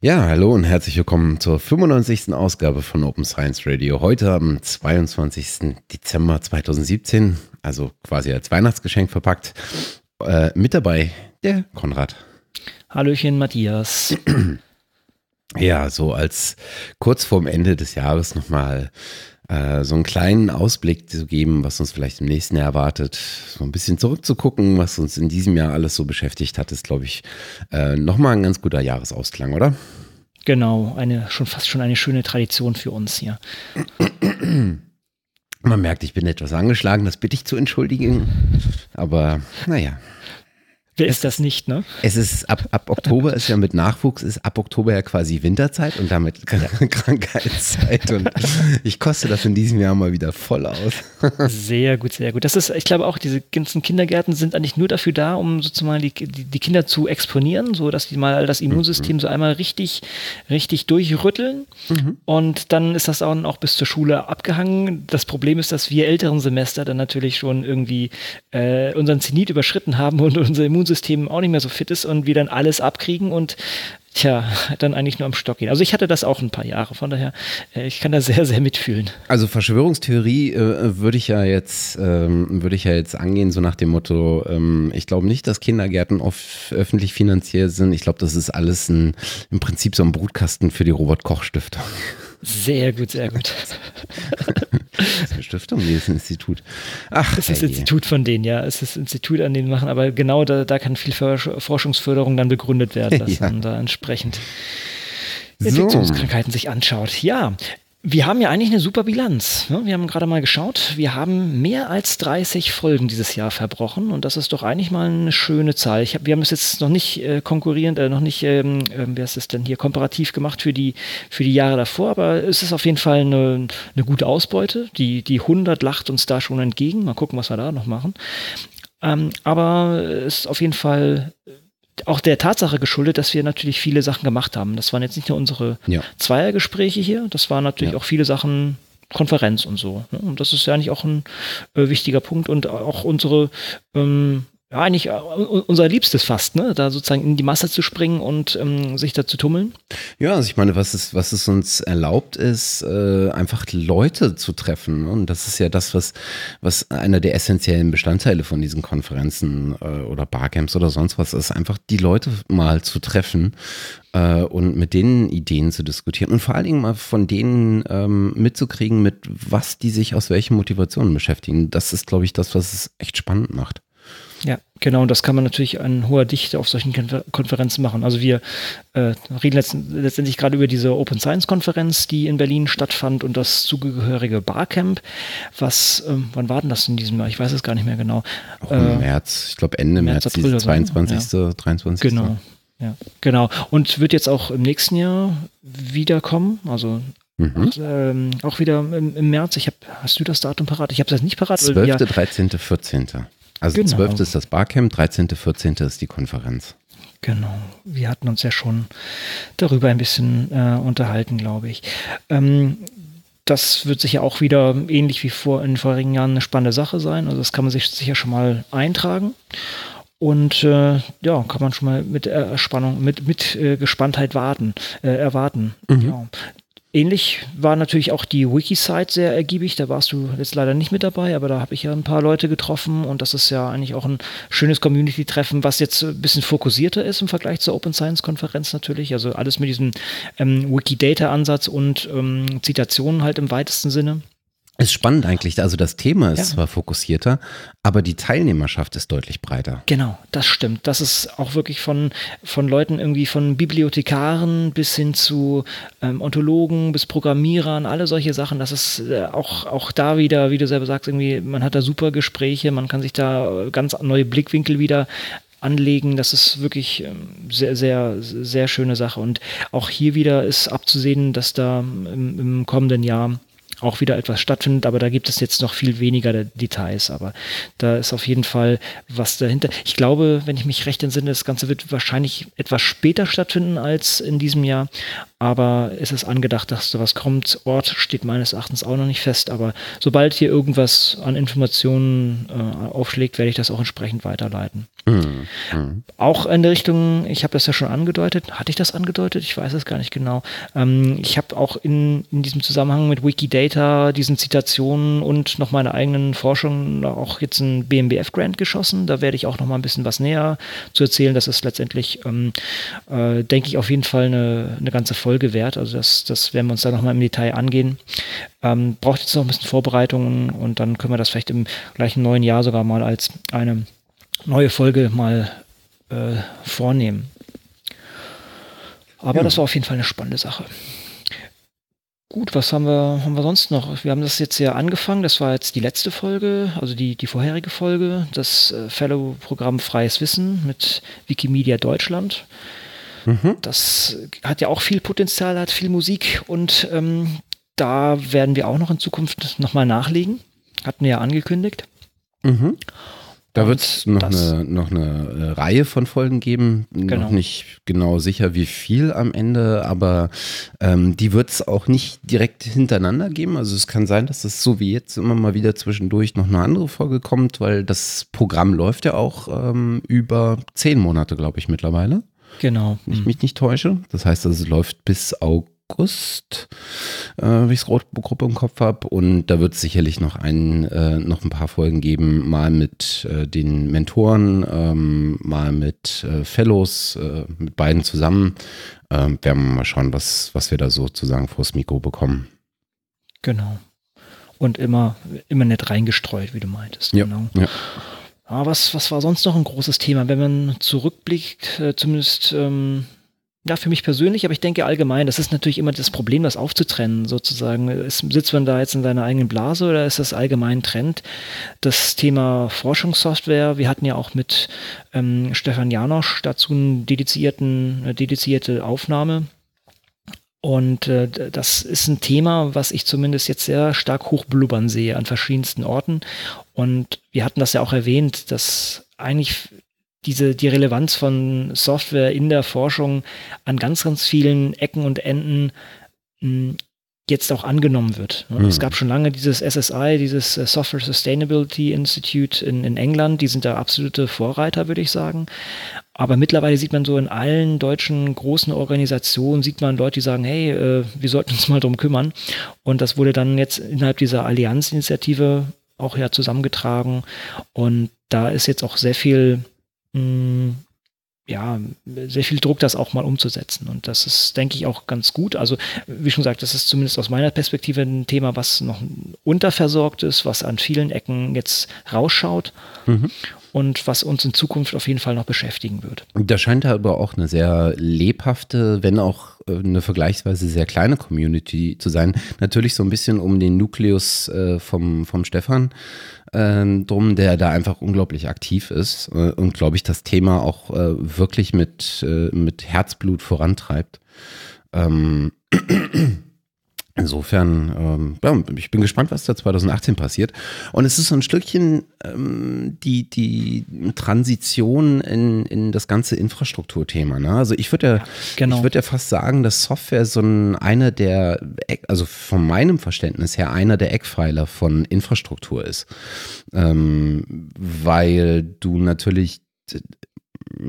Ja, hallo und herzlich willkommen zur 95. Ausgabe von Open Science Radio. Heute am 22. Dezember 2017, also quasi als Weihnachtsgeschenk verpackt. Äh, mit dabei der Konrad. Hallöchen, Matthias. Ja, so als kurz vorm Ende des Jahres nochmal äh, so einen kleinen Ausblick zu geben, was uns vielleicht im nächsten Jahr erwartet. So ein bisschen zurückzugucken, was uns in diesem Jahr alles so beschäftigt hat, ist, glaube ich, äh, nochmal ein ganz guter Jahresausklang, oder? Genau, eine schon fast schon eine schöne Tradition für uns hier. Man merkt, ich bin etwas angeschlagen, das bitte ich zu entschuldigen. Aber naja. Wer ist das nicht, ne? Es ist ab, ab Oktober ist ja mit Nachwuchs, ist ab Oktober ja quasi Winterzeit und damit Krankheitszeit. Und ich koste das in diesem Jahr mal wieder voll aus. Sehr gut, sehr gut. Das ist, ich glaube auch, diese ganzen Kindergärten sind eigentlich nur dafür da, um sozusagen die, die, die Kinder zu exponieren, so dass die mal das Immunsystem mhm. so einmal richtig, richtig durchrütteln. Mhm. Und dann ist das auch, auch bis zur Schule abgehangen. Das Problem ist, dass wir älteren Semester dann natürlich schon irgendwie äh, unseren Zenit überschritten haben und unser Immunsystem Immunsystem auch nicht mehr so fit ist und wir dann alles abkriegen und tja, dann eigentlich nur am Stock gehen. Also ich hatte das auch ein paar Jahre, von daher, äh, ich kann da sehr, sehr mitfühlen. Also Verschwörungstheorie äh, würde ich ja jetzt, ähm, würde ich ja jetzt angehen, so nach dem Motto, ähm, ich glaube nicht, dass Kindergärten oft öffentlich finanziert sind. Ich glaube, das ist alles ein, im Prinzip so ein Brutkasten für die Robert-Koch-Stiftung. Sehr gut, sehr gut. Das ist eine Stiftung, wie ist ein Institut? Ach, das ist das Institut von denen, ja. Es ist das Institut, an denen machen, aber genau da, da kann viel Forschungsförderung dann begründet werden, dass ja. man da entsprechend Infektionskrankheiten so. sich anschaut. Ja, wir haben ja eigentlich eine super Bilanz. Ne? Wir haben gerade mal geschaut, wir haben mehr als 30 Folgen dieses Jahr verbrochen und das ist doch eigentlich mal eine schöne Zahl. Hab, wir haben es jetzt noch nicht äh, konkurrierend, äh, noch nicht, ähm, äh, wer ist es denn hier, komparativ gemacht für die, für die Jahre davor, aber es ist auf jeden Fall eine, eine gute Ausbeute. Die, die 100 lacht uns da schon entgegen. Mal gucken, was wir da noch machen. Ähm, aber es ist auf jeden Fall auch der Tatsache geschuldet, dass wir natürlich viele Sachen gemacht haben. Das waren jetzt nicht nur unsere ja. Zweiergespräche hier, das waren natürlich ja. auch viele Sachen Konferenz und so. Ne? Und das ist ja eigentlich auch ein äh, wichtiger Punkt und auch unsere ähm, ja, eigentlich äh, unser Liebstes fast, ne? Da sozusagen in die Masse zu springen und ähm, sich da zu tummeln. Ja, also ich meine, was es, was es uns erlaubt ist, äh, einfach Leute zu treffen. Ne? Und das ist ja das, was, was einer der essentiellen Bestandteile von diesen Konferenzen äh, oder Barcamps oder sonst was ist, einfach die Leute mal zu treffen äh, und mit denen Ideen zu diskutieren und vor allen Dingen mal von denen ähm, mitzukriegen, mit was die sich aus welchen Motivationen beschäftigen. Das ist, glaube ich, das, was es echt spannend macht. Ja, genau. Und das kann man natürlich an hoher Dichte auf solchen Konferenzen machen. Also wir äh, reden letztendlich gerade über diese Open Science Konferenz, die in Berlin stattfand und das zugehörige Barcamp. Was, ähm, wann war denn das in diesem Jahr? Ich weiß es gar nicht mehr genau. Auch Im äh, März, ich glaube Ende März, März April 22., ja. 23. Genau. Ja, genau. Und wird jetzt auch im nächsten Jahr wiederkommen. Also Mhm. Und, ähm, auch wieder im, im März. Ich hab, hast du das Datum parat? Ich habe das nicht parat. 12., ja, 13., 14. Also genau. 12. ist das Barcamp, 13., 14. ist die Konferenz. Genau. Wir hatten uns ja schon darüber ein bisschen äh, unterhalten, glaube ich. Ähm, das wird sicher auch wieder ähnlich wie vor in den vorigen Jahren eine spannende Sache sein. Also das kann man sich sicher schon mal eintragen. Und äh, ja, kann man schon mal mit Erspannung, mit, mit äh, Gespanntheit warten, äh, erwarten. Mhm. Ja. Ähnlich war natürlich auch die Wiki-Site sehr ergiebig. Da warst du jetzt leider nicht mit dabei, aber da habe ich ja ein paar Leute getroffen und das ist ja eigentlich auch ein schönes Community-Treffen, was jetzt ein bisschen fokussierter ist im Vergleich zur Open Science-Konferenz natürlich. Also alles mit diesem ähm, Wikidata-Ansatz und ähm, Zitationen halt im weitesten Sinne. Ist spannend eigentlich. Also das Thema ist ja. zwar fokussierter, aber die Teilnehmerschaft ist deutlich breiter. Genau, das stimmt. Das ist auch wirklich von, von Leuten irgendwie von Bibliothekaren bis hin zu ähm, Ontologen bis Programmierern, alle solche Sachen. Das ist äh, auch, auch da wieder, wie du selber sagst, irgendwie, man hat da super Gespräche, man kann sich da ganz neue Blickwinkel wieder anlegen. Das ist wirklich ähm, sehr, sehr, sehr schöne Sache. Und auch hier wieder ist abzusehen, dass da im, im kommenden Jahr auch wieder etwas stattfindet, aber da gibt es jetzt noch viel weniger Details, aber da ist auf jeden Fall was dahinter. Ich glaube, wenn ich mich recht entsinne, das Ganze wird wahrscheinlich etwas später stattfinden als in diesem Jahr, aber es ist angedacht, dass da was kommt. Ort steht meines Erachtens auch noch nicht fest, aber sobald hier irgendwas an Informationen äh, aufschlägt, werde ich das auch entsprechend weiterleiten. Mhm. Mhm. Auch in der Richtung, ich habe das ja schon angedeutet, hatte ich das angedeutet? Ich weiß es gar nicht genau. Ähm, ich habe auch in, in diesem Zusammenhang mit Wikidata, diesen Zitationen und noch meine eigenen Forschungen auch jetzt ein BMBF-Grant geschossen. Da werde ich auch noch mal ein bisschen was näher zu erzählen. Das ist letztendlich, ähm, äh, denke ich, auf jeden Fall eine, eine ganze Folge wert. Also das, das werden wir uns da noch mal im Detail angehen. Ähm, braucht jetzt noch ein bisschen Vorbereitungen und dann können wir das vielleicht im gleichen neuen Jahr sogar mal als eine neue Folge mal äh, vornehmen. Aber ja. das war auf jeden Fall eine spannende Sache. Gut, was haben wir, haben wir sonst noch? Wir haben das jetzt ja angefangen, das war jetzt die letzte Folge, also die, die vorherige Folge, das äh, Fellow-Programm Freies Wissen mit Wikimedia Deutschland. Mhm. Das hat ja auch viel Potenzial, hat viel Musik und ähm, da werden wir auch noch in Zukunft nochmal nachlegen. Hatten wir ja angekündigt. Mhm. Da wird es noch, eine, noch eine äh, Reihe von Folgen geben. Genau. Noch nicht genau sicher, wie viel am Ende, aber ähm, die wird es auch nicht direkt hintereinander geben. Also es kann sein, dass es so wie jetzt immer mal wieder zwischendurch noch eine andere Folge kommt, weil das Programm läuft ja auch ähm, über zehn Monate, glaube ich, mittlerweile. Genau. Wenn ich mich nicht täusche. Das heißt, es läuft bis August. Äh, wenn ich es Gruppe im Kopf habe. Und da wird es sicherlich noch ein, äh, noch ein paar Folgen geben, mal mit äh, den Mentoren, ähm, mal mit äh, Fellows, äh, mit beiden zusammen. Ähm, werden wir mal schauen, was, was wir da sozusagen vors Mikro bekommen. Genau. Und immer, immer nett reingestreut, wie du meintest. Ja, genau. Ja. Aber was, was war sonst noch ein großes Thema? Wenn man zurückblickt, äh, zumindest ähm, ja, für mich persönlich, aber ich denke allgemein, das ist natürlich immer das Problem, das aufzutrennen, sozusagen. Ist, sitzt man da jetzt in seiner eigenen Blase oder ist das allgemein Trend? Das Thema Forschungssoftware, wir hatten ja auch mit ähm, Stefan Janosch dazu eine dedizierten, eine dedizierte Aufnahme. Und äh, das ist ein Thema, was ich zumindest jetzt sehr stark hochblubbern sehe an verschiedensten Orten. Und wir hatten das ja auch erwähnt, dass eigentlich diese, die Relevanz von Software in der Forschung an ganz, ganz vielen Ecken und Enden mh, hm, jetzt auch angenommen wird. Mhm. Es gab schon lange dieses SSI, dieses äh, Software Sustainability Institute in, in England, die sind da absolute Vorreiter, würde ich sagen. Aber mittlerweile sieht man so in allen deutschen großen Organisationen, sieht man Leute, die sagen, hey, äh, wir sollten uns mal drum kümmern. Und das wurde dann jetzt innerhalb dieser Allianzinitiative auch ja zusammengetragen. Und da ist jetzt auch sehr viel mh, ja, sehr viel Druck, das auch mal umzusetzen. Und das ist, denke ich, auch ganz gut. Also, wie schon gesagt, das ist zumindest aus meiner Perspektive ein Thema, was noch unterversorgt ist, was an vielen Ecken jetzt rausschaut. Mhm und was uns in Zukunft auf jeden Fall noch beschäftigen wird. Da scheint aber auch eine sehr lebhafte, wenn auch äh, eine vergleichsweise sehr kleine Community zu sein. Natürlich so ein bisschen um den Nukleus äh, vom, vom Stefan äh, drum, der da einfach unglaublich aktiv ist äh, und, glaube ich, das Thema auch wirklich mit, mit Herzblut vorantreibt. Ähm, Insofern, ähm, ja, ich bin gespannt, was da 2018 passiert. Und es ist so ein Stückchen ähm, die, die Transition in, in das ganze Infrastrukturthema. Ne? Also ich würde ja, ja genau. ich würde ja fast sagen, dass Software so ein, einer der, also von meinem Verständnis her, einer der Eckpfeiler von Infrastruktur ist. Ähm, weil du natürlich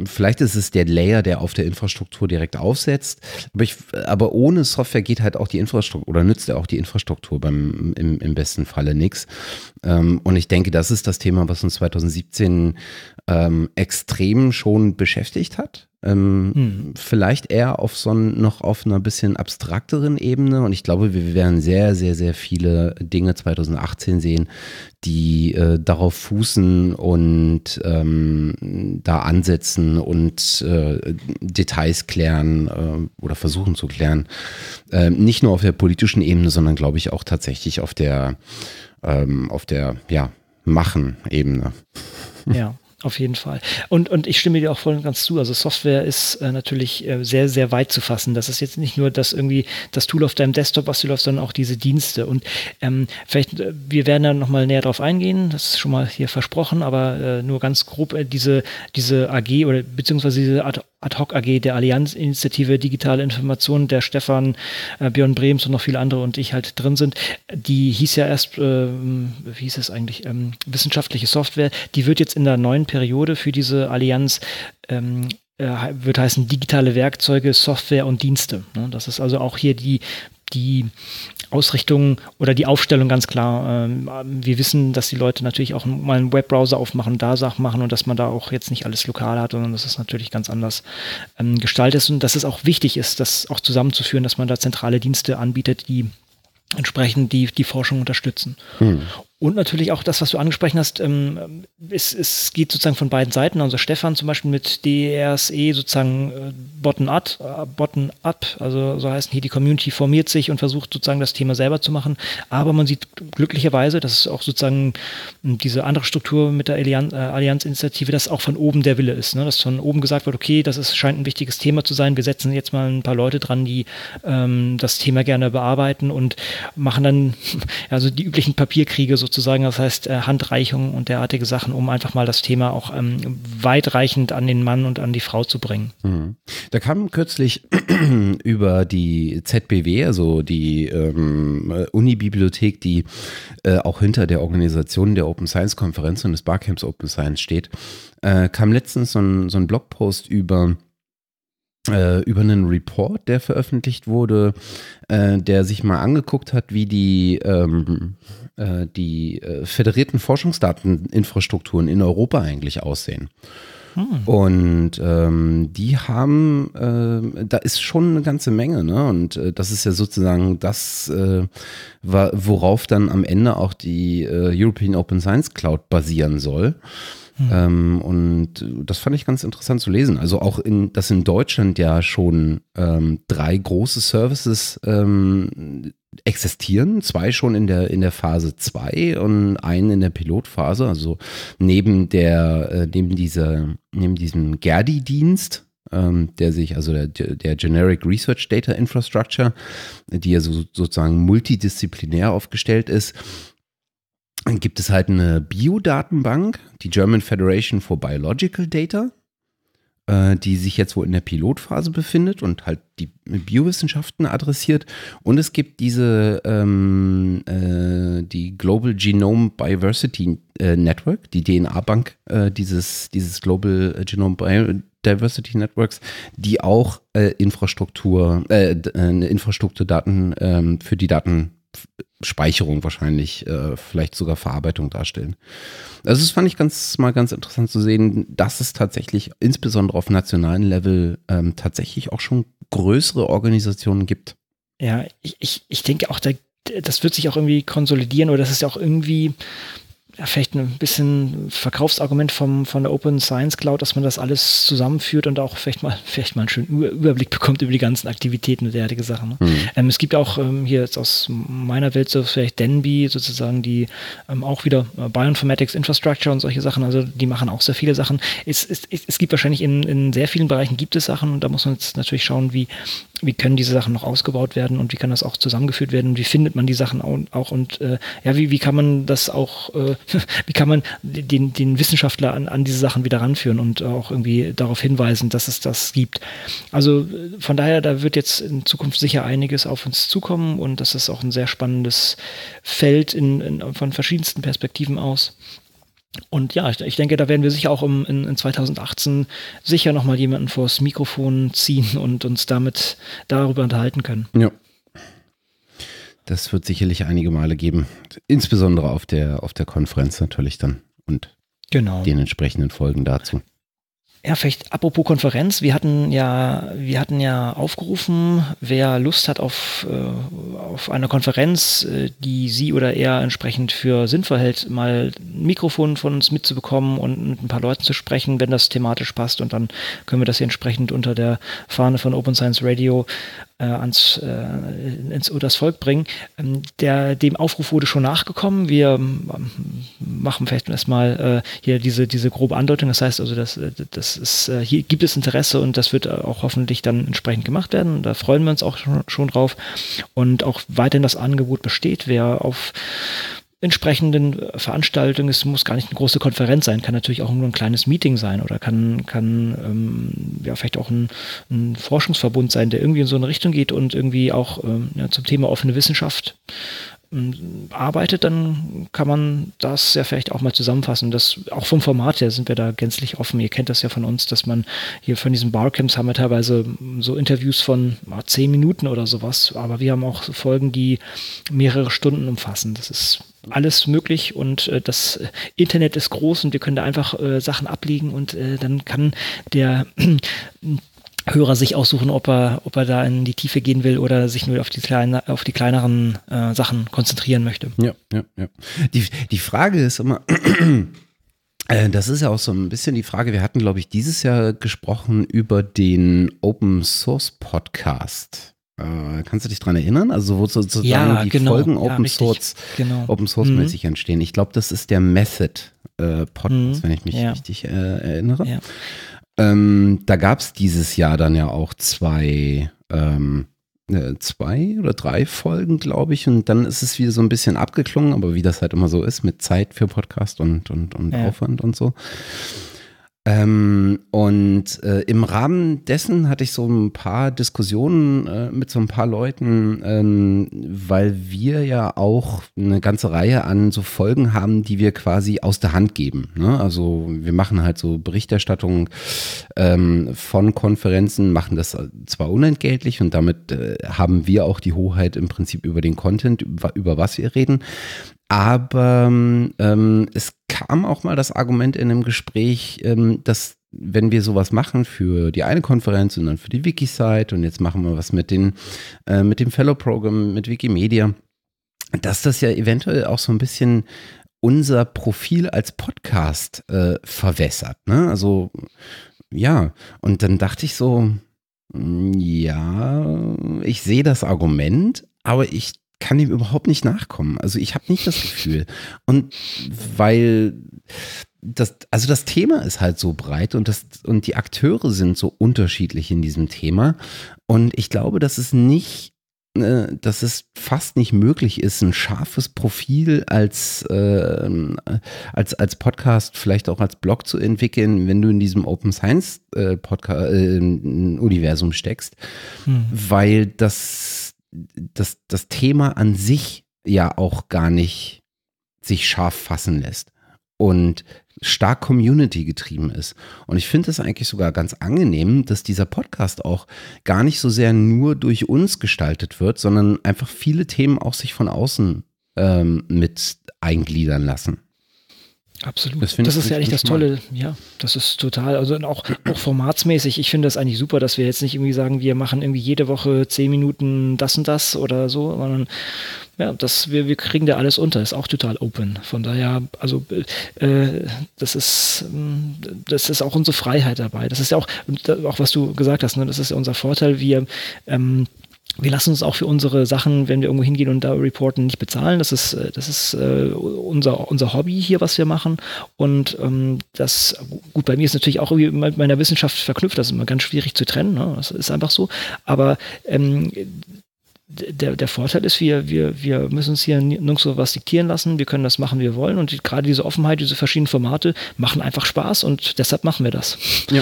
vielleicht ist es der Layer, der auf der Infrastruktur direkt aufsetzt, aber, ich, aber ohne Software geht halt auch die Infrastruktur oder nützt ja auch die Infrastruktur beim, im, im besten Falle nichts. Ähm, und ich denke, das ist das Thema, was uns 2017 ähm, extrem schon beschäftigt hat. Ähm, hm. Vielleicht eher auf so ein, noch auf einer bisschen abstrakteren Ebene. Und ich glaube, wir werden sehr, sehr, sehr viele Dinge 2018 sehen, die äh, darauf fußen und ähm, da ansetzen und äh, Details klären äh, oder versuchen zu klären. Ähm, nicht nur auf der politischen Ebene, sondern glaube ich auch tatsächlich auf der, ähm, auf der, ja, Machen-Ebene. Ja. Auf jeden Fall. Und, und ich stimme dir auch voll und ganz zu. Also Software ist äh, natürlich äh, sehr, sehr weit zu fassen. Das ist jetzt nicht nur das irgendwie das Tool auf deinem Desktop, was du läufst, sondern auch diese Dienste. Und ähm, vielleicht, äh, wir werden da nochmal näher drauf eingehen, das ist schon mal hier versprochen, aber äh, nur ganz grob äh, diese, diese AG oder beziehungsweise diese Art Ad-Hoc AG der Allianz-Initiative Digitale Information, der Stefan, äh, Björn Brems und noch viele andere und ich halt drin sind. Die hieß ja erst, äh, wie hieß es eigentlich, ähm, wissenschaftliche Software. Die wird jetzt in der neuen Periode für diese Allianz ähm, äh, wird heißen digitale Werkzeuge, Software und Dienste. Ne? Das ist also auch hier die die Ausrichtung oder die Aufstellung ganz klar. Ähm, wir wissen, dass die Leute natürlich auch mal einen Webbrowser aufmachen, da Sachen machen und dass man da auch jetzt nicht alles lokal hat, sondern dass es natürlich ganz anders ähm, gestaltet ist und dass es auch wichtig ist, das auch zusammenzuführen, dass man da zentrale Dienste anbietet, die entsprechend die, die Forschung unterstützen. Hm. Und natürlich auch das, was du angesprochen hast, ähm, es, es geht sozusagen von beiden Seiten. Also Stefan zum Beispiel mit DRSE sozusagen äh, bottom-up, äh, bottom up, also so heißt hier, die Community formiert sich und versucht sozusagen das Thema selber zu machen. Aber man sieht glücklicherweise, dass es auch sozusagen diese andere Struktur mit der äh, Allianz-Initiative, dass auch von oben der Wille ist. Ne? Dass von oben gesagt wird, okay, das ist, scheint ein wichtiges Thema zu sein. Wir setzen jetzt mal ein paar Leute dran, die ähm, das Thema gerne bearbeiten und machen dann also die üblichen Papierkriege so sozusagen, das heißt äh, Handreichungen und derartige Sachen, um einfach mal das Thema auch ähm, weitreichend an den Mann und an die Frau zu bringen. Mhm. Da kam kürzlich über die ZBW, also die ähm, Uni-Bibliothek, die äh, auch hinter der Organisation der Open Science Konferenz und des Barcamps Open Science steht, äh, kam letztens so ein, so ein Blogpost über äh, über einen Report, der veröffentlicht wurde, äh, der sich mal angeguckt hat, wie die, ähm, äh, die äh, föderierten Forschungsdateninfrastrukturen in Europa eigentlich aussehen. Hm. Und ähm, die haben, äh, da ist schon eine ganze Menge, ne? Und äh, das ist ja sozusagen das, äh, worauf dann am Ende auch die äh, European Open Science Cloud basieren soll. Mhm. Ähm, und das fand ich ganz interessant zu lesen. Also auch in, dass in Deutschland ja schon ähm, drei große Services ähm, existieren, zwei schon in der, in der Phase 2 und einen in der Pilotphase, also neben der, äh, neben dieser, neben diesem GERDI-Dienst, ähm, der sich, also der, der Generic Research Data Infrastructure, die ja so, sozusagen multidisziplinär aufgestellt ist, dann gibt es halt eine Biodatenbank, die German Federation for Biological Data, äh, die sich jetzt wohl in der Pilotphase befindet und halt die Biowissenschaften adressiert. Und es gibt diese, ähm, äh, die Global Genome Biodiversity äh, Network, die DNA-Bank äh, dieses, dieses Global Genome Biodiversity Networks, die auch äh, Infrastruktur, äh, Infrastrukturdaten ähm, für die Daten Speicherung wahrscheinlich, äh, vielleicht sogar Verarbeitung darstellen. Also das fand ich ganz mal ganz interessant zu sehen, dass es tatsächlich insbesondere auf nationalen Level ähm, tatsächlich auch schon größere Organisationen gibt. Ja, ich, ich, ich denke auch, da, das wird sich auch irgendwie konsolidieren oder das ist ja auch irgendwie ja, vielleicht ein bisschen Verkaufsargument vom, von der Open Science Cloud, dass man das alles zusammenführt und auch vielleicht mal, vielleicht mal einen schönen Überblick bekommt über die ganzen Aktivitäten und derartige Sachen. Ne? Mhm. Ähm, es gibt auch ähm, hier jetzt aus meiner Welt so vielleicht Denby sozusagen, die ähm, auch wieder äh, Bioinformatics Infrastructure und solche Sachen, also die machen auch sehr viele Sachen. Es, es, es gibt wahrscheinlich in, in sehr vielen Bereichen gibt es Sachen und da muss man jetzt natürlich schauen, wie, wie können diese Sachen noch ausgebaut werden und wie kann das auch zusammengeführt werden und wie findet man die Sachen auch und äh, ja, wie, wie kann man das auch, äh, wie kann man den, den Wissenschaftler an, an diese Sachen wieder ranführen und auch irgendwie darauf hinweisen, dass es das gibt. Also äh, von daher, da wird jetzt in Zukunft sicher einiges auf uns zukommen und das ist auch ein sehr spannendes Feld in, in von verschiedensten Perspektiven aus. Und ja, ich, ich, denke, da werden wir sicher auch im, in, in 2018 sicher nochmal jemanden vors Mikrofon ziehen und uns damit darüber unterhalten können. Ja. Das wird sicherlich einige Male geben. Insbesondere auf der, auf der Konferenz natürlich dann und genau. den entsprechenden Folgen dazu. Ja, vielleicht apropos Konferenz, wir hatten ja, wir hatten ja aufgerufen, wer Lust hat auf, äh, auf eine Konferenz, äh, die sie oder er entsprechend für sinnvoll hält, mal ein Mikrofon von uns mitzubekommen und mit ein paar Leuten zu sprechen, wenn das thematisch passt. Und dann können wir das hier entsprechend unter der Fahne von Open Science Radio äh, ans äh, ins das Volk bringen. Ähm, der, dem Aufruf wurde schon nachgekommen. Wir ähm, machen vielleicht erstmal äh, hier diese, diese grobe Andeutung. Das heißt also, dass, äh, das ist, äh, hier gibt es Interesse und das wird auch hoffentlich dann entsprechend gemacht werden. Da freuen wir uns auch schon, schon drauf. Und auch weiterhin das Angebot besteht. Wer auf entsprechenden Veranstaltung. Es muss gar nicht eine große Konferenz sein, kann natürlich auch nur ein kleines Meeting sein oder kann, kann ähm, ja vielleicht auch ein, ein, Forschungsverbund sein, der irgendwie in so eine Richtung geht und irgendwie auch ähm, ja, zum Thema offene Wissenschaft arbeitet, dann kann man das ja vielleicht auch mal zusammenfassen. Das, auch vom Format her sind wir da gänzlich offen. Ihr kennt das ja von uns, dass man hier von diesen Barcamps haben wir teilweise so Interviews von ah, zehn Minuten oder sowas, aber wir haben auch Folgen, die mehrere Stunden umfassen. Das ist alles möglich und äh, das Internet ist groß und wir können da einfach äh, Sachen ablegen und äh, dann kann der Hörer sich aussuchen, ob er, ob er da in die Tiefe gehen will oder sich nur auf die, kleine, auf die kleineren äh, Sachen konzentrieren möchte. Ja, ja, ja. Die, die Frage ist immer, äh, das ist ja auch so ein bisschen die Frage, wir hatten, glaube ich, dieses Jahr gesprochen über den Open Source Podcast. Äh, kannst du dich daran erinnern? Also wo sozusagen ja, die genau. Folgen Open ja, Source, genau. Open Source mäßig mhm. entstehen. Ich glaube, das ist der Method äh, Podcast, mhm. wenn ich mich ja. richtig äh, erinnere. Ähm, da gab es dieses Jahr dann ja auch zwei, ähm, äh, zwei oder drei Folgen, glaube ich. Und dann ist es wieder so ein bisschen abgeklungen, aber wie das halt immer so ist, mit Zeit für Podcast und, und, und ja. Aufwand und so. Ähm, und äh, im Rahmen dessen hatte ich so ein paar Diskussionen äh, mit so ein paar Leuten, ähm, weil wir ja auch eine ganze Reihe an so Folgen haben, die wir quasi aus der Hand geben. Ne? Also wir machen halt so Berichterstattung ähm, von Konferenzen, machen das zwar unentgeltlich und damit äh, haben wir auch die Hoheit im Prinzip über den Content, über, über was wir reden. Aber ähm, es kam auch mal das Argument in einem Gespräch, ähm, dass wenn wir sowas machen für die eine Konferenz und dann für die Wiki-Site und jetzt machen wir was mit, den, äh, mit dem Fellow-Programm, mit Wikimedia, dass das ja eventuell auch so ein bisschen unser Profil als Podcast äh, verwässert. Ne? Also ja, und dann dachte ich so, mm, ja, ich sehe das Argument, aber ich kann ihm überhaupt nicht nachkommen. Also ich habe nicht das Gefühl. Und weil das, also das Thema ist halt so breit und das, und die Akteure sind so unterschiedlich in diesem Thema. Und ich glaube, dass es nicht, äh, dass es fast nicht möglich ist, ein scharfes Profil als, äh, als, als Podcast, vielleicht auch als Blog zu entwickeln, wenn du in diesem Open Science äh, Podcast, äh, Universum steckst, hm. weil das das, das Thema an sich ja auch gar nicht sich scharf fassen lässt und stark Community getrieben ist. Und ich finde es eigentlich sogar ganz angenehm, dass dieser Podcast auch gar nicht so sehr nur durch uns gestaltet wird, sondern einfach viele Themen auch sich von außen ähm, mit eingliedern lassen. Absolut. Das, das ist ja eigentlich das Tolle. Ja, das ist total, also auch, auch formatsmäßig. Ich finde das eigentlich super, dass wir jetzt nicht irgendwie sagen, wir machen irgendwie jede Woche zehn Minuten das und das oder so, sondern ja, das, wir, wir kriegen da alles unter. Ist auch total open. Von daher, also äh, das ist, das ist auch unsere Freiheit dabei. Das ist ja auch, auch was du gesagt hast, ne, das ist ja unser Vorteil. Wir ähm, wir lassen uns auch für unsere Sachen, wenn wir irgendwo hingehen und da reporten, nicht bezahlen. Das ist, äh, das ist äh, unser, unser Hobby hier, was wir machen. Und ähm, das, gut, bei mir ist natürlich auch irgendwie mit meiner Wissenschaft verknüpft. Das ist immer ganz schwierig zu trennen. Ne? Das ist einfach so. Aber ähm, der, der Vorteil ist, wir, wir, wir müssen uns hier nirgendwo was diktieren lassen. Wir können das machen, wie wir wollen. Und die, gerade diese Offenheit, diese verschiedenen Formate machen einfach Spaß und deshalb machen wir das. Ja.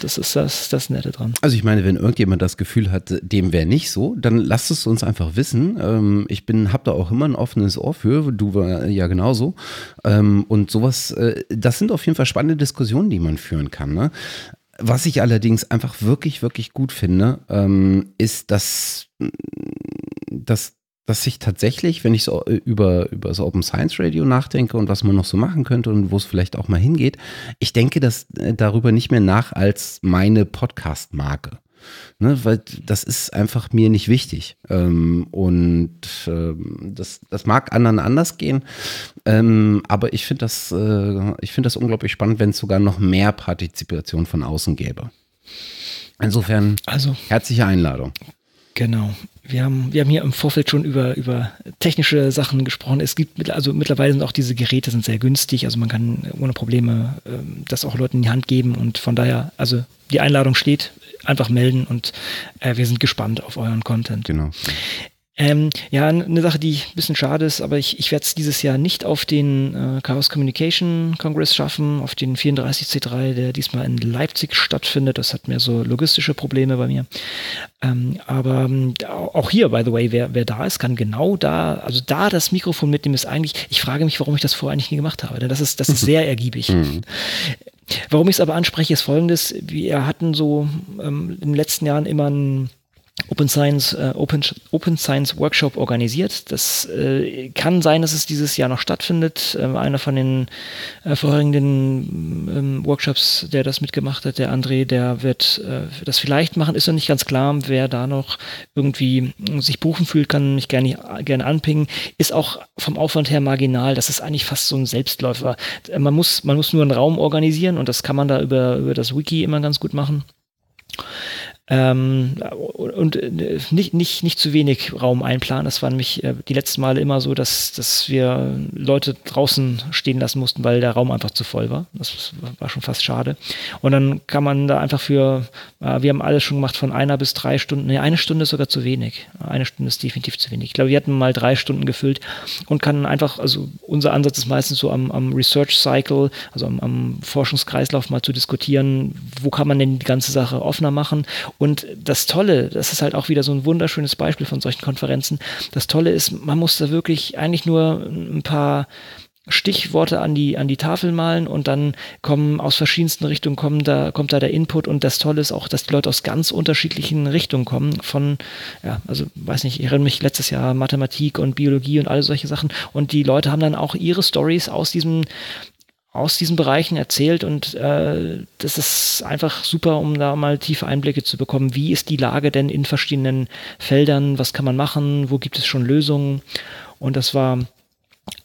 Das ist das, das Nette dran. Also ich meine, wenn irgendjemand das Gefühl hat, dem wäre nicht so, dann lasst es uns einfach wissen. Ähm, ich bin, habe da auch immer ein offenes Ohr für. Du war ja genauso. Ähm, und sowas, äh, das sind auf jeden Fall spannende Diskussionen, die man führen kann. Ne? Was ich allerdings einfach wirklich, wirklich gut finde, ähm, ist, dass, dass, dass ich tatsächlich, wenn ich so äh, über, über so Open Science Radio nachdenke und was man noch so machen könnte und wo es vielleicht auch mal hingeht, ich denke das äh, darüber nicht mehr nach als meine Podcast-Marke. Ne, weil das ist einfach mir nicht wichtig. Ähm, und ähm, das, das mag anderen anders gehen. Ähm, aber ich finde das, äh, ich finde das unglaublich spannend, wenn es sogar noch mehr Partizipation von außen gäbe. Insofern also, herzliche Einladung. Genau. Wir haben, wir haben hier im Vorfeld schon über, über technische Sachen gesprochen. Es gibt, also mittlerweile sind auch diese Geräte sind sehr günstig. Also man kann ohne Probleme ähm, das auch Leuten in die Hand geben. Und von daher, also die Einladung steht, einfach melden und äh, wir sind gespannt auf euren Content. Genau. Ähm, ja, eine Sache, die ein bisschen schade ist, aber ich, ich werde es dieses Jahr nicht auf den äh, Chaos Communication Congress schaffen, auf den 34C3, der diesmal in Leipzig stattfindet. Das hat mehr so logistische Probleme bei mir. Ähm, aber ähm, auch hier, by the way, wer, wer da ist, kann genau da, also da das Mikrofon mitnehmen, ist eigentlich, ich frage mich, warum ich das vorher eigentlich nie gemacht habe. Denn das ist, das ist sehr ergiebig. Mhm. Warum ich es aber anspreche, ist folgendes. Wir hatten so ähm, in den letzten Jahren immer ein Open Science, äh, Open, Open Science Workshop organisiert. Das äh, kann sein, dass es dieses Jahr noch stattfindet. Ähm, einer von den äh, vorherigen ähm, Workshops, der das mitgemacht hat, der André, der wird äh, das vielleicht machen. Ist noch nicht ganz klar, wer da noch irgendwie sich buchen fühlt, kann mich gerne, gerne anpingen. Ist auch vom Aufwand her marginal. Das ist eigentlich fast so ein Selbstläufer. Man muss, man muss nur einen Raum organisieren und das kann man da über, über das Wiki immer ganz gut machen. Ähm, und äh, nicht, nicht, nicht zu wenig Raum einplanen. Das war nämlich äh, die letzten Male immer so, dass, dass wir Leute draußen stehen lassen mussten, weil der Raum einfach zu voll war. Das war schon fast schade. Und dann kann man da einfach für, äh, wir haben alles schon gemacht von einer bis drei Stunden. Nee, eine Stunde ist sogar zu wenig. Eine Stunde ist definitiv zu wenig. Ich glaube, wir hatten mal drei Stunden gefüllt und kann einfach, also unser Ansatz ist meistens so am, am Research Cycle, also am, am Forschungskreislauf mal zu diskutieren, wo kann man denn die ganze Sache offener machen und das Tolle, das ist halt auch wieder so ein wunderschönes Beispiel von solchen Konferenzen. Das Tolle ist, man muss da wirklich eigentlich nur ein paar Stichworte an die, an die Tafel malen und dann kommen aus verschiedensten Richtungen kommen da, kommt da der Input und das Tolle ist auch, dass die Leute aus ganz unterschiedlichen Richtungen kommen von, ja, also weiß nicht, ich erinnere mich letztes Jahr Mathematik und Biologie und alle solche Sachen und die Leute haben dann auch ihre Stories aus diesem, aus diesen Bereichen erzählt und äh, das ist einfach super, um da mal tiefe Einblicke zu bekommen. Wie ist die Lage denn in verschiedenen Feldern? Was kann man machen? Wo gibt es schon Lösungen? Und das war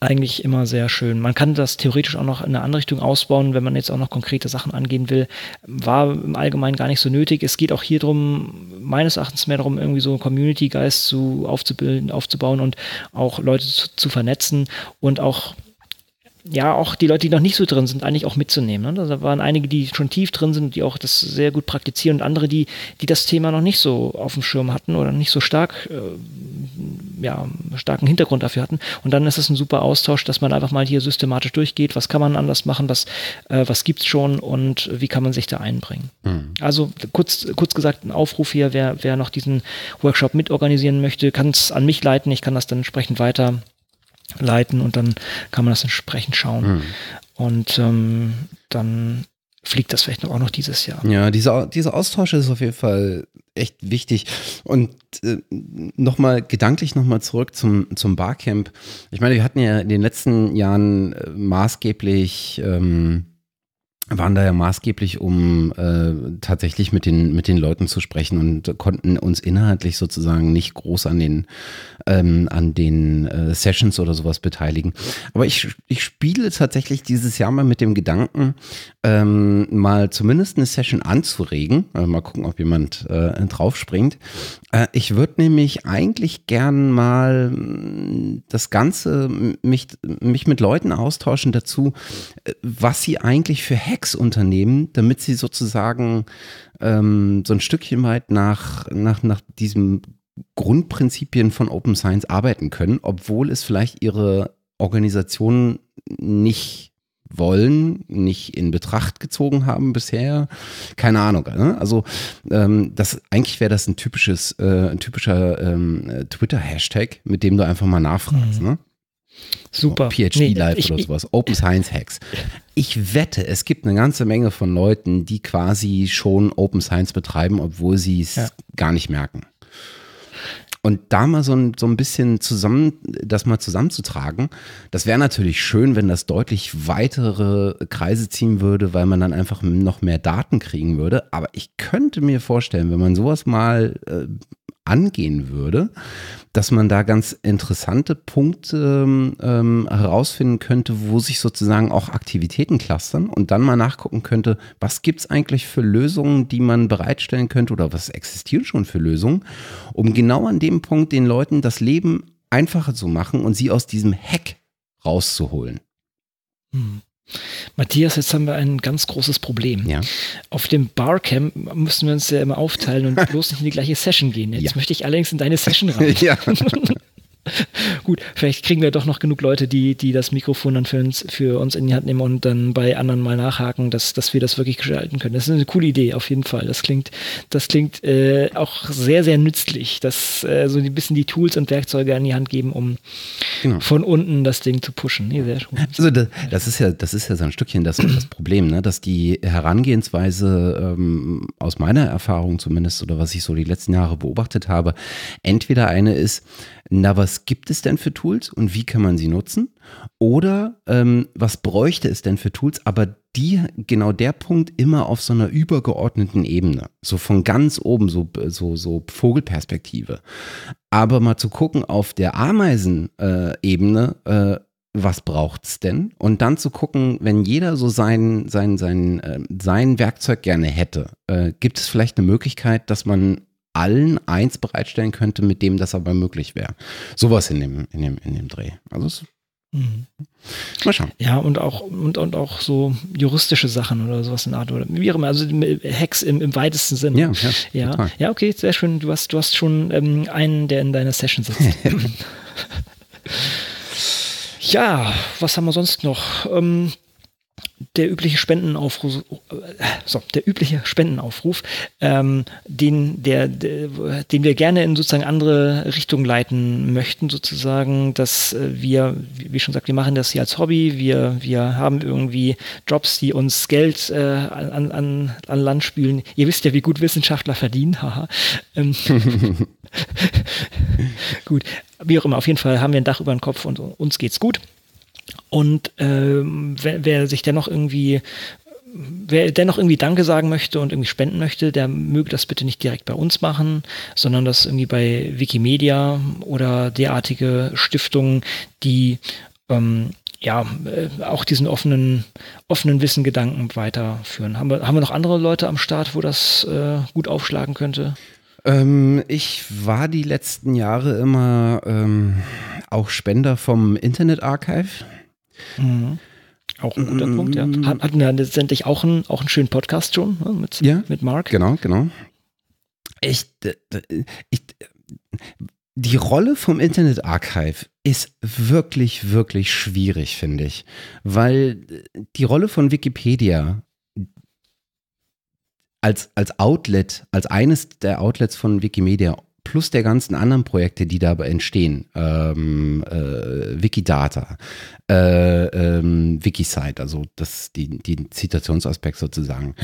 eigentlich immer sehr schön. Man kann das theoretisch auch noch in eine andere Richtung ausbauen, wenn man jetzt auch noch konkrete Sachen angehen will. War im Allgemeinen gar nicht so nötig. Es geht auch hier drum, meines Erachtens mehr darum, irgendwie so Community-Geist zu aufzubilden, aufzubauen und auch Leute zu, zu vernetzen und auch ja, auch die Leute, die noch nicht so drin sind, eigentlich auch mitzunehmen. Ne? Da waren einige, die schon tief drin sind, die auch das sehr gut praktizieren und andere, die, die das Thema noch nicht so auf dem Schirm hatten oder nicht so stark, äh, ja, starken Hintergrund dafür hatten. Und dann ist es ein super Austausch, dass man einfach mal hier systematisch durchgeht, was kann man anders machen, was, äh, was gibt's schon und wie kann man sich da einbringen. Mhm. Also kurz, kurz gesagt, ein Aufruf hier, wer, wer noch diesen Workshop mitorganisieren möchte, kann es an mich leiten, ich kann das dann entsprechend weiter leiten und dann kann man das entsprechend schauen. Mhm. Und ähm, dann fliegt das vielleicht auch noch dieses Jahr. Ja, dieser, dieser Austausch ist auf jeden Fall echt wichtig. Und äh, nochmal gedanklich nochmal zurück zum, zum Barcamp. Ich meine, wir hatten ja in den letzten Jahren äh, maßgeblich ähm, waren da ja maßgeblich, um äh, tatsächlich mit den, mit den Leuten zu sprechen und konnten uns inhaltlich sozusagen nicht groß an den, ähm, an den äh, Sessions oder sowas beteiligen. Aber ich, ich spiele tatsächlich dieses Jahr mal mit dem Gedanken, ähm, mal zumindest eine Session anzuregen. Äh, mal gucken, ob jemand äh, draufspringt. Äh, ich würde nämlich eigentlich gern mal mm, das Ganze, mich, mich mit Leuten austauschen dazu, äh, was sie eigentlich für Hacks Hacks unternehmen, damit sie sozusagen ähm, so ein Stückchen weit nach, nach, nach diesem Grundprinzipien von Open Science arbeiten können, obwohl es vielleicht ihre Organisation nicht wollen, nicht in Betracht gezogen haben bisher. Keine Ahnung. Ne? Also ähm, das eigentlich wäre das ein typisches, äh, ein typischer ähm, Twitter-Hashtag, mit dem du einfach mal nachfragst. Mhm. Ne? Super. PhD nee, Live ich, oder sowas. Open Science Hacks. Ich wette, es gibt eine ganze Menge von Leuten, die quasi schon Open Science betreiben, obwohl sie es ja. gar nicht merken. Und da mal so ein, so ein bisschen zusammen, das mal zusammenzutragen, das wäre natürlich schön, wenn das deutlich weitere Kreise ziehen würde, weil man dann einfach noch mehr Daten kriegen würde. Aber ich könnte mir vorstellen, wenn man sowas mal äh, angehen würde, dass man da ganz interessante Punkte ähm, herausfinden könnte, wo sich sozusagen auch Aktivitäten clustern und dann mal nachgucken könnte, was gibt es eigentlich für Lösungen, die man bereitstellen könnte oder was existieren schon für Lösungen, um genau an dem Punkt den Leuten das Leben einfacher zu machen und sie aus diesem Hack rauszuholen. Hm. Matthias, jetzt haben wir ein ganz großes Problem. Ja. Auf dem Barcamp müssen wir uns ja immer aufteilen und bloß nicht in die gleiche Session gehen. Jetzt Ja. möchte ich allerdings in deine Session rein. ja. Gut, vielleicht kriegen wir doch noch genug Leute, die, die das Mikrofon dann für uns, für uns in die Hand nehmen und dann bei anderen mal nachhaken, dass, dass wir das wirklich gestalten können. Das ist eine coole Idee, auf jeden Fall. Das klingt, das klingt äh, auch sehr, sehr nützlich, dass äh, so ein bisschen die Tools und Werkzeuge an die Hand geben, um Genau. von unten das Ding zu pushen. Nee, sehr gut. Also das, das ist ja, das ist ja so ein Stückchen das, das Problem, ne? dass die Herangehensweise ähm, aus meiner Erfahrung zumindest oder was ich so die letzten Jahre beobachtet habe, entweder eine ist, na was gibt es denn für Tools und wie kann man sie nutzen? Oder ähm, was bräuchte es denn für Tools? Aber die genau der Punkt immer auf so einer übergeordneten Ebene, so von ganz oben, so so so Vogelperspektive. Aber mal zu gucken auf der Ameisenebene, äh, was braucht's denn? Und dann zu gucken, wenn jeder so sein, sein, sein, äh, sein Werkzeug gerne hätte, äh, gibt es vielleicht eine Möglichkeit, dass man allen eins bereitstellen könnte, mit dem das aber möglich wäre. Sowas in dem, in dem, in dem Dreh. Also es, Mhm. mal schauen. Ja, und auch, und, und auch so juristische Sachen oder sowas in Art oder wie auch immer, also Hacks im, im weitesten Sinne. Ja, ja, ja, total. ja, okay, sehr schön. Du hast, du hast schon ähm, einen, der in deiner Session sitzt. ja, was haben wir sonst noch? Ähm, der übliche Spendenaufruf, äh, so, der übliche Spendenaufruf, ähm, den, der, der, den wir gerne in sozusagen andere Richtungen leiten möchten, sozusagen, dass äh, wir, wie schon gesagt, wir machen das hier als Hobby, wir, wir haben irgendwie Jobs, die uns Geld äh, an, an, an Land spülen. Ihr wisst ja, wie gut Wissenschaftler verdienen, haha. Ähm, gut, wie auch immer, auf jeden Fall haben wir ein Dach über den Kopf und uns geht's gut. Und ähm, wer, wer sich dennoch irgendwie wer dennoch irgendwie Danke sagen möchte und irgendwie spenden möchte, der möge das bitte nicht direkt bei uns machen, sondern das irgendwie bei Wikimedia oder derartige Stiftungen, die ähm, ja äh, auch diesen offenen, offenen Wissengedanken weiterführen. Haben wir, haben wir noch andere Leute am Start, wo das äh, gut aufschlagen könnte? Ähm, ich war die letzten Jahre immer ähm, auch Spender vom Internet Archive. Mhm. Auch ein guter Mm. Punkt, ja. Hat- Hatten wir letztendlich auch einen, auch einen schönen Podcast schon ne, mit, Ja, mit Mark. Genau, genau. Ich, ich, die Rolle vom Internet Archive ist wirklich, wirklich schwierig, finde ich. Weil die Rolle von Wikipedia als, als Outlet, als eines der Outlets von Wikimedia plus der ganzen anderen Projekte, die dabei entstehen, ähm, äh, Wikidata, äh, ähm, Wikisite, also das, die, die Zitationsaspekt sozusagen,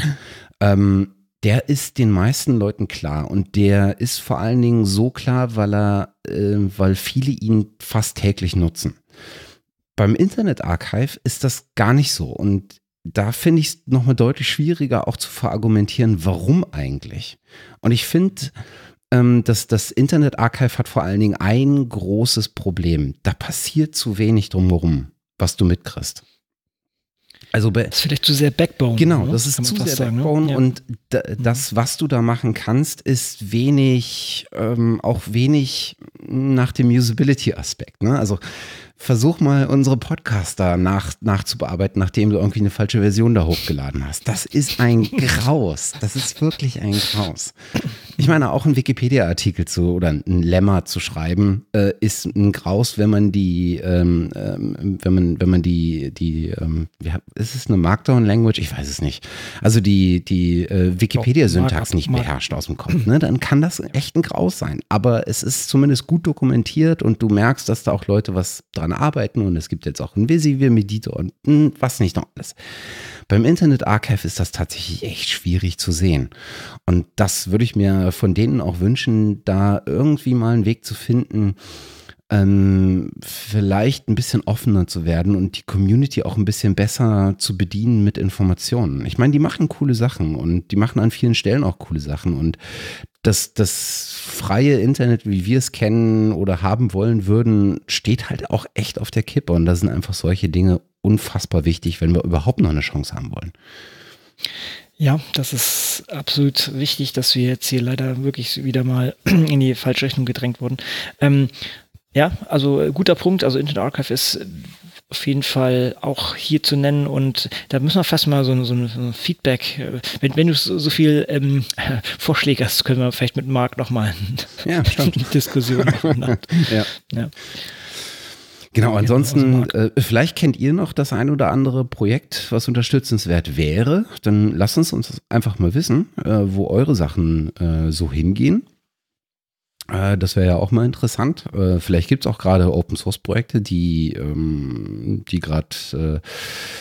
ähm, der ist den meisten Leuten klar und der ist vor allen Dingen so klar, weil er, äh, weil viele ihn fast täglich nutzen. Beim Internet Archive ist das gar nicht so und da finde ich es nochmal deutlich schwieriger auch zu verargumentieren, warum eigentlich. Und ich finde, ähm, dass das Internet Archive hat vor allen Dingen ein großes Problem. Da passiert zu wenig drumherum, was du mitkriegst. Also Das ist vielleicht zu sehr Backbone. Genau, ne? das ist zu sehr sagen, ne? Backbone Ja. und da, das, was du da machen kannst, ist wenig, ähm, auch wenig nach dem Usability-Aspekt. Ne? Also versuch mal unsere Podcaster nach, nachzubearbeiten, nachdem du irgendwie eine falsche Version da hochgeladen hast. Das ist ein Graus. Das ist wirklich ein Graus. Ich meine, auch ein Wikipedia-Artikel zu oder ein Lemma zu schreiben, äh, ist ein Graus, wenn man die, ähm, ähm, wenn man, wenn man die, die, ähm, hab- ist es eine Markdown-Language? Ich weiß es nicht. Also die, die äh, Wikipedia-Syntax nicht beherrscht aus dem Kopf, ne? Dann kann das echt ein Graus sein. Aber es ist zumindest gut dokumentiert und du merkst, dass da auch Leute was dran arbeiten und es gibt jetzt auch ein Visible Medito und hm, was nicht noch alles. Beim Internet Archive ist das tatsächlich echt schwierig zu sehen. Und das würde ich mir von denen auch wünschen, da irgendwie mal einen Weg zu finden, ähm, vielleicht ein bisschen offener zu werden und die Community auch ein bisschen besser zu bedienen mit Informationen. Ich meine, die machen coole Sachen und die machen an vielen Stellen auch coole Sachen und das, das freie Internet, wie wir es kennen oder haben wollen würden, steht halt auch echt auf der Kippe und da sind einfach solche Dinge unfassbar wichtig, wenn wir überhaupt noch eine Chance haben wollen. Ja, das ist absolut wichtig, dass wir jetzt hier leider wirklich wieder mal in die falsche Richtung gedrängt wurden. Ähm, ja, also äh, guter Punkt. Also Internet Archive ist äh, auf jeden Fall auch hier zu nennen und da müssen wir fast mal so, ein, so ein Feedback, äh, wenn, wenn du so, so viel ähm, Vorschläge hast, können wir vielleicht mit Marc nochmal ja, eine Diskussion machen. ja. ja. Genau, ansonsten, äh, vielleicht kennt ihr noch das ein oder andere Projekt, was unterstützenswert wäre. Dann lasst uns uns einfach mal wissen, äh, wo eure Sachen äh, so hingehen. Äh, das wäre ja auch mal interessant. Äh, vielleicht gibt es auch gerade Open Source Projekte, die, ähm, die gerade äh,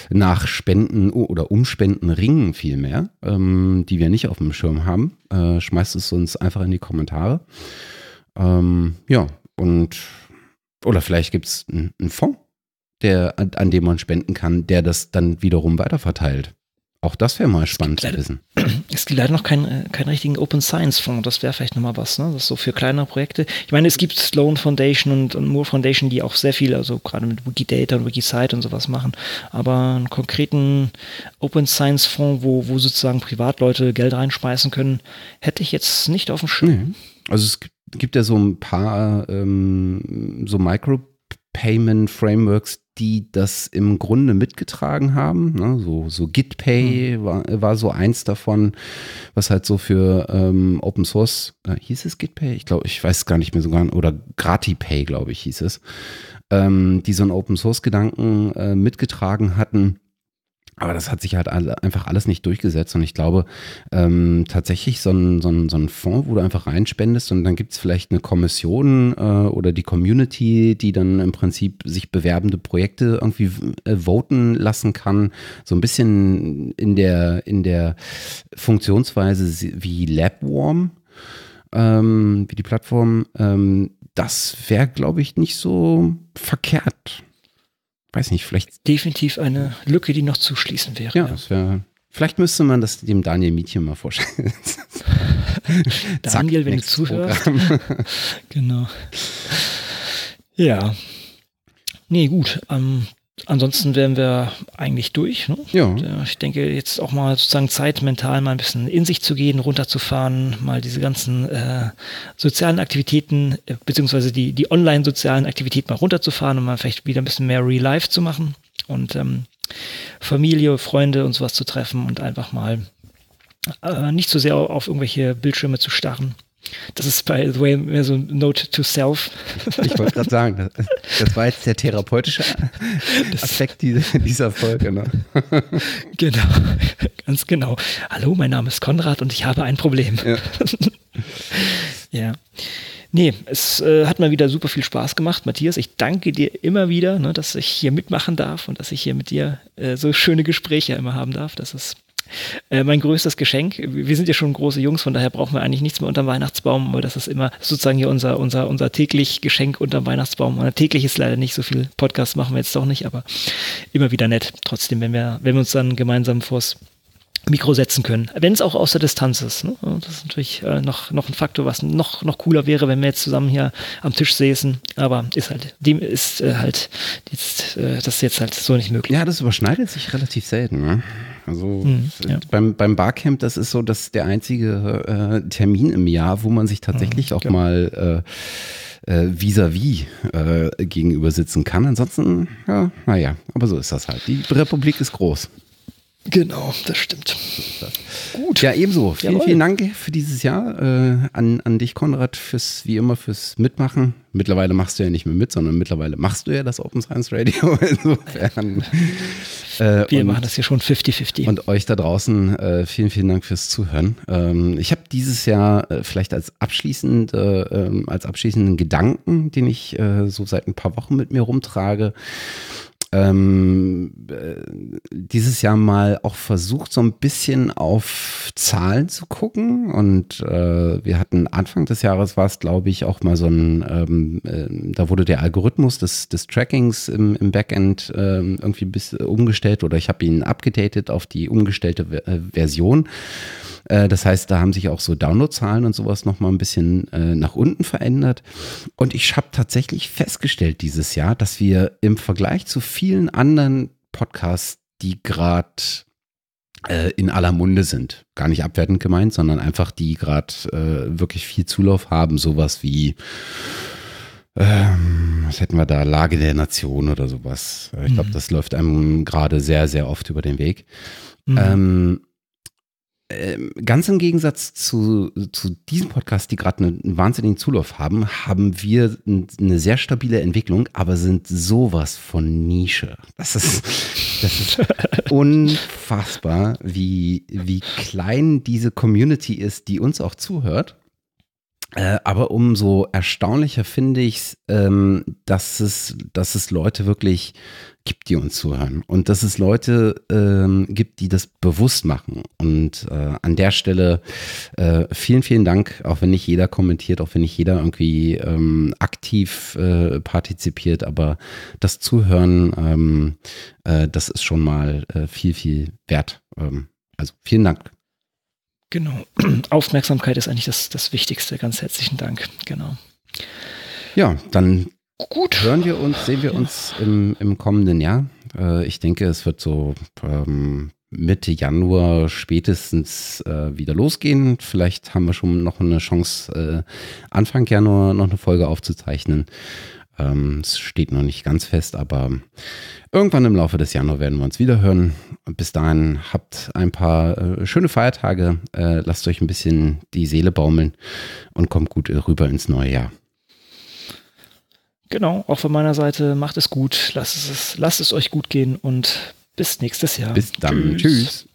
nach Spenden oder Umspenden ringen vielmehr, ähm, die wir nicht auf dem Schirm haben. schmeißt es uns einfach in die Kommentare. Ähm, ja, und oder vielleicht gibt es einen Fonds, der, an, an dem man spenden kann, der das dann wiederum weiterverteilt. Auch das wäre mal spannend zu wissen. Es gibt leider noch keinen äh, kein richtigen Open Science Fonds. Das wäre vielleicht nochmal was, ne? Das ist so für kleinere Projekte. Ich meine, es gibt Sloan Foundation und, und Moore Foundation, die auch sehr viel, also gerade mit Wikidata und Wikisite und sowas machen. Aber einen konkreten Open Science Fonds, wo, wo sozusagen Privatleute Geld reinschmeißen können, hätte ich jetzt nicht auf dem Schirm. Nee. Also es gibt ja so ein paar ähm, so Micro-Payment-Frameworks, die das im Grunde mitgetragen haben. Ne? So, so GitPay mhm. war, war so eins davon, was halt so für ähm, Open Source, äh, hieß es GitPay? Ich glaube, ich weiß gar nicht mehr sogar, oder GratiPay, glaube ich, hieß es, ähm, die so einen Open Source Gedanken äh, mitgetragen hatten aber das hat sich halt einfach alles nicht durchgesetzt. Und ich glaube, ähm, tatsächlich so ein, so, ein, so ein Fonds, wo du einfach reinspendest und dann gibt es vielleicht eine Kommission äh, oder die Community, die dann im Prinzip sich bewerbende Projekte irgendwie äh, voten lassen kann. So ein bisschen in der, in der Funktionsweise wie LabWarm, ähm, wie die Plattform. Ähm, das wäre, glaube ich, nicht so verkehrt weiß nicht, vielleicht. Definitiv eine Lücke, die noch zu schließen wäre. Ja, das wäre. Vielleicht müsste man das dem Daniel Mietchen mal vorstellen. Daniel, Zack, wenn du zuhörst. genau. Ja. Nee, gut. Ähm, Ansonsten wären wir eigentlich durch. Ne? Ja. Ich denke, jetzt auch mal sozusagen Zeit, mental mal ein bisschen in sich zu gehen, runterzufahren, mal diese ganzen äh, sozialen Aktivitäten, äh, beziehungsweise die, die online-sozialen Aktivitäten mal runterzufahren und mal vielleicht wieder ein bisschen mehr Real Life zu machen und ähm, Familie, Freunde und sowas zu treffen und einfach mal äh, nicht so sehr auf irgendwelche Bildschirme zu starren. Das ist by the way mehr so ein Note to Self. Ich wollte gerade sagen, das, das, war jetzt der therapeutische Aspekt dieser Folge. Ne? Genau, ganz genau. Hallo, mein Name ist Konrad und ich habe ein Problem. Ja. ja. Nee, es äh, hat mal wieder super viel Spaß gemacht. Matthias, ich danke dir immer wieder, ne, dass ich hier mitmachen darf und dass ich hier mit dir äh, so schöne Gespräche immer haben darf. Das ist äh, mein größtes Geschenk. Wir sind ja schon große Jungs, von daher brauchen wir eigentlich nichts mehr unterm Weihnachtsbaum, aber das ist immer sozusagen hier unser, unser, unser täglich Geschenk unterm Weihnachtsbaum. Und täglich ist leider nicht so viel Podcast, machen wir jetzt doch nicht, aber immer wieder nett. Trotzdem, wenn wir, wenn wir uns dann gemeinsam vors Mikro setzen können, wenn es auch aus der Distanz ist. Ne? Das ist natürlich äh, noch, noch ein Faktor, was noch, noch cooler wäre, wenn wir jetzt zusammen hier am Tisch säßen. Aber ist halt, dem ist äh, halt jetzt, äh, das ist jetzt halt so nicht möglich. Ja, das überschneidet sich relativ selten. Ne? Also mhm, ja. beim, beim Barcamp, das ist so, dass der einzige äh, Termin im Jahr, wo man sich tatsächlich mhm, auch genau. mal äh, äh, vis-à-vis -vis, äh, gegenüber sitzen kann. Ansonsten, ja, naja, aber so ist das halt. Die Republik ist groß. Genau, das stimmt. Gut. Ja, ebenso. Vielen, Jawohl. vielen Dank für dieses Jahr. Äh, an, an dich, Konrad, fürs, wie immer, fürs Mitmachen. Mittlerweile machst du ja nicht mehr mit, sondern mittlerweile machst du ja das Open Science Radio. Insofern. Äh, Wir und, machen das hier schon 50-50. Und euch da draußen, äh, vielen, vielen Dank fürs Zuhören. Ähm, ich habe dieses Jahr äh, vielleicht als, abschließende, ähm, als abschließenden Gedanken, den ich äh, so seit ein paar Wochen mit mir rumtrage, ähm, äh, dieses Jahr mal auch versucht, so ein bisschen auf Zahlen zu gucken. Und äh, wir hatten Anfang des Jahres war es, glaube ich, auch mal so ein, ähm, äh, da wurde der Algorithmus des, des Trackings im, im Backend äh, irgendwie bis umgestellt oder ich habe ihn abgedatet auf die umgestellte äh, Version. Äh, das heißt, da haben sich auch so Downloadzahlen und sowas nochmal ein bisschen äh, nach unten verändert. Und ich habe tatsächlich festgestellt dieses Jahr, dass wir im Vergleich zu vielen anderen Podcasts, die gerade äh, in aller Munde sind, gar nicht abwertend gemeint, sondern einfach die gerade äh, wirklich viel Zulauf haben, sowas wie ähm, was hätten wir da? Lage der Nation oder sowas. Ich glaube, mhm. das läuft einem gerade sehr, sehr oft über den Weg. Mhm. Ähm, ganz im Gegensatz zu, zu diesem Podcast, die gerade einen, einen, wahnsinnigen Zulauf haben, haben wir eine sehr stabile Entwicklung, aber sind sowas von Nische. Das ist, das ist unfassbar, wie, wie klein diese Community ist, die uns auch zuhört. Äh, aber umso erstaunlicher finde ich ähm, dass es, dass es Leute wirklich gibt, die uns zuhören. Und dass es Leute ähm, gibt, die das bewusst machen. Und äh, an der Stelle äh, vielen, vielen Dank, auch wenn nicht jeder kommentiert, auch wenn nicht jeder irgendwie ähm, aktiv äh, partizipiert, aber das Zuhören, ähm, äh, das ist schon mal äh, viel, viel wert. Ähm, also vielen Dank. Genau. Aufmerksamkeit ist eigentlich das, das Wichtigste. Ganz herzlichen Dank. Genau. Ja, dann Gut. hören wir uns, sehen wir ja. uns im, im kommenden Jahr. Äh, ich denke, es wird so ähm, Mitte Januar spätestens äh, wieder losgehen. Vielleicht haben wir schon noch eine Chance, äh, Anfang Januar noch eine Folge aufzuzeichnen. Ähm, es steht noch nicht ganz fest, aber irgendwann im Laufe des Januar werden wir uns wieder hören. Bis dahin habt ein paar äh, schöne Feiertage, äh, lasst euch ein bisschen die Seele baumeln und kommt gut rüber ins neue Jahr. Genau, auch von meiner Seite macht es gut, lasst es, lasst es euch gut gehen und bis nächstes Jahr. Bis dann. Tschüss. Tschüss.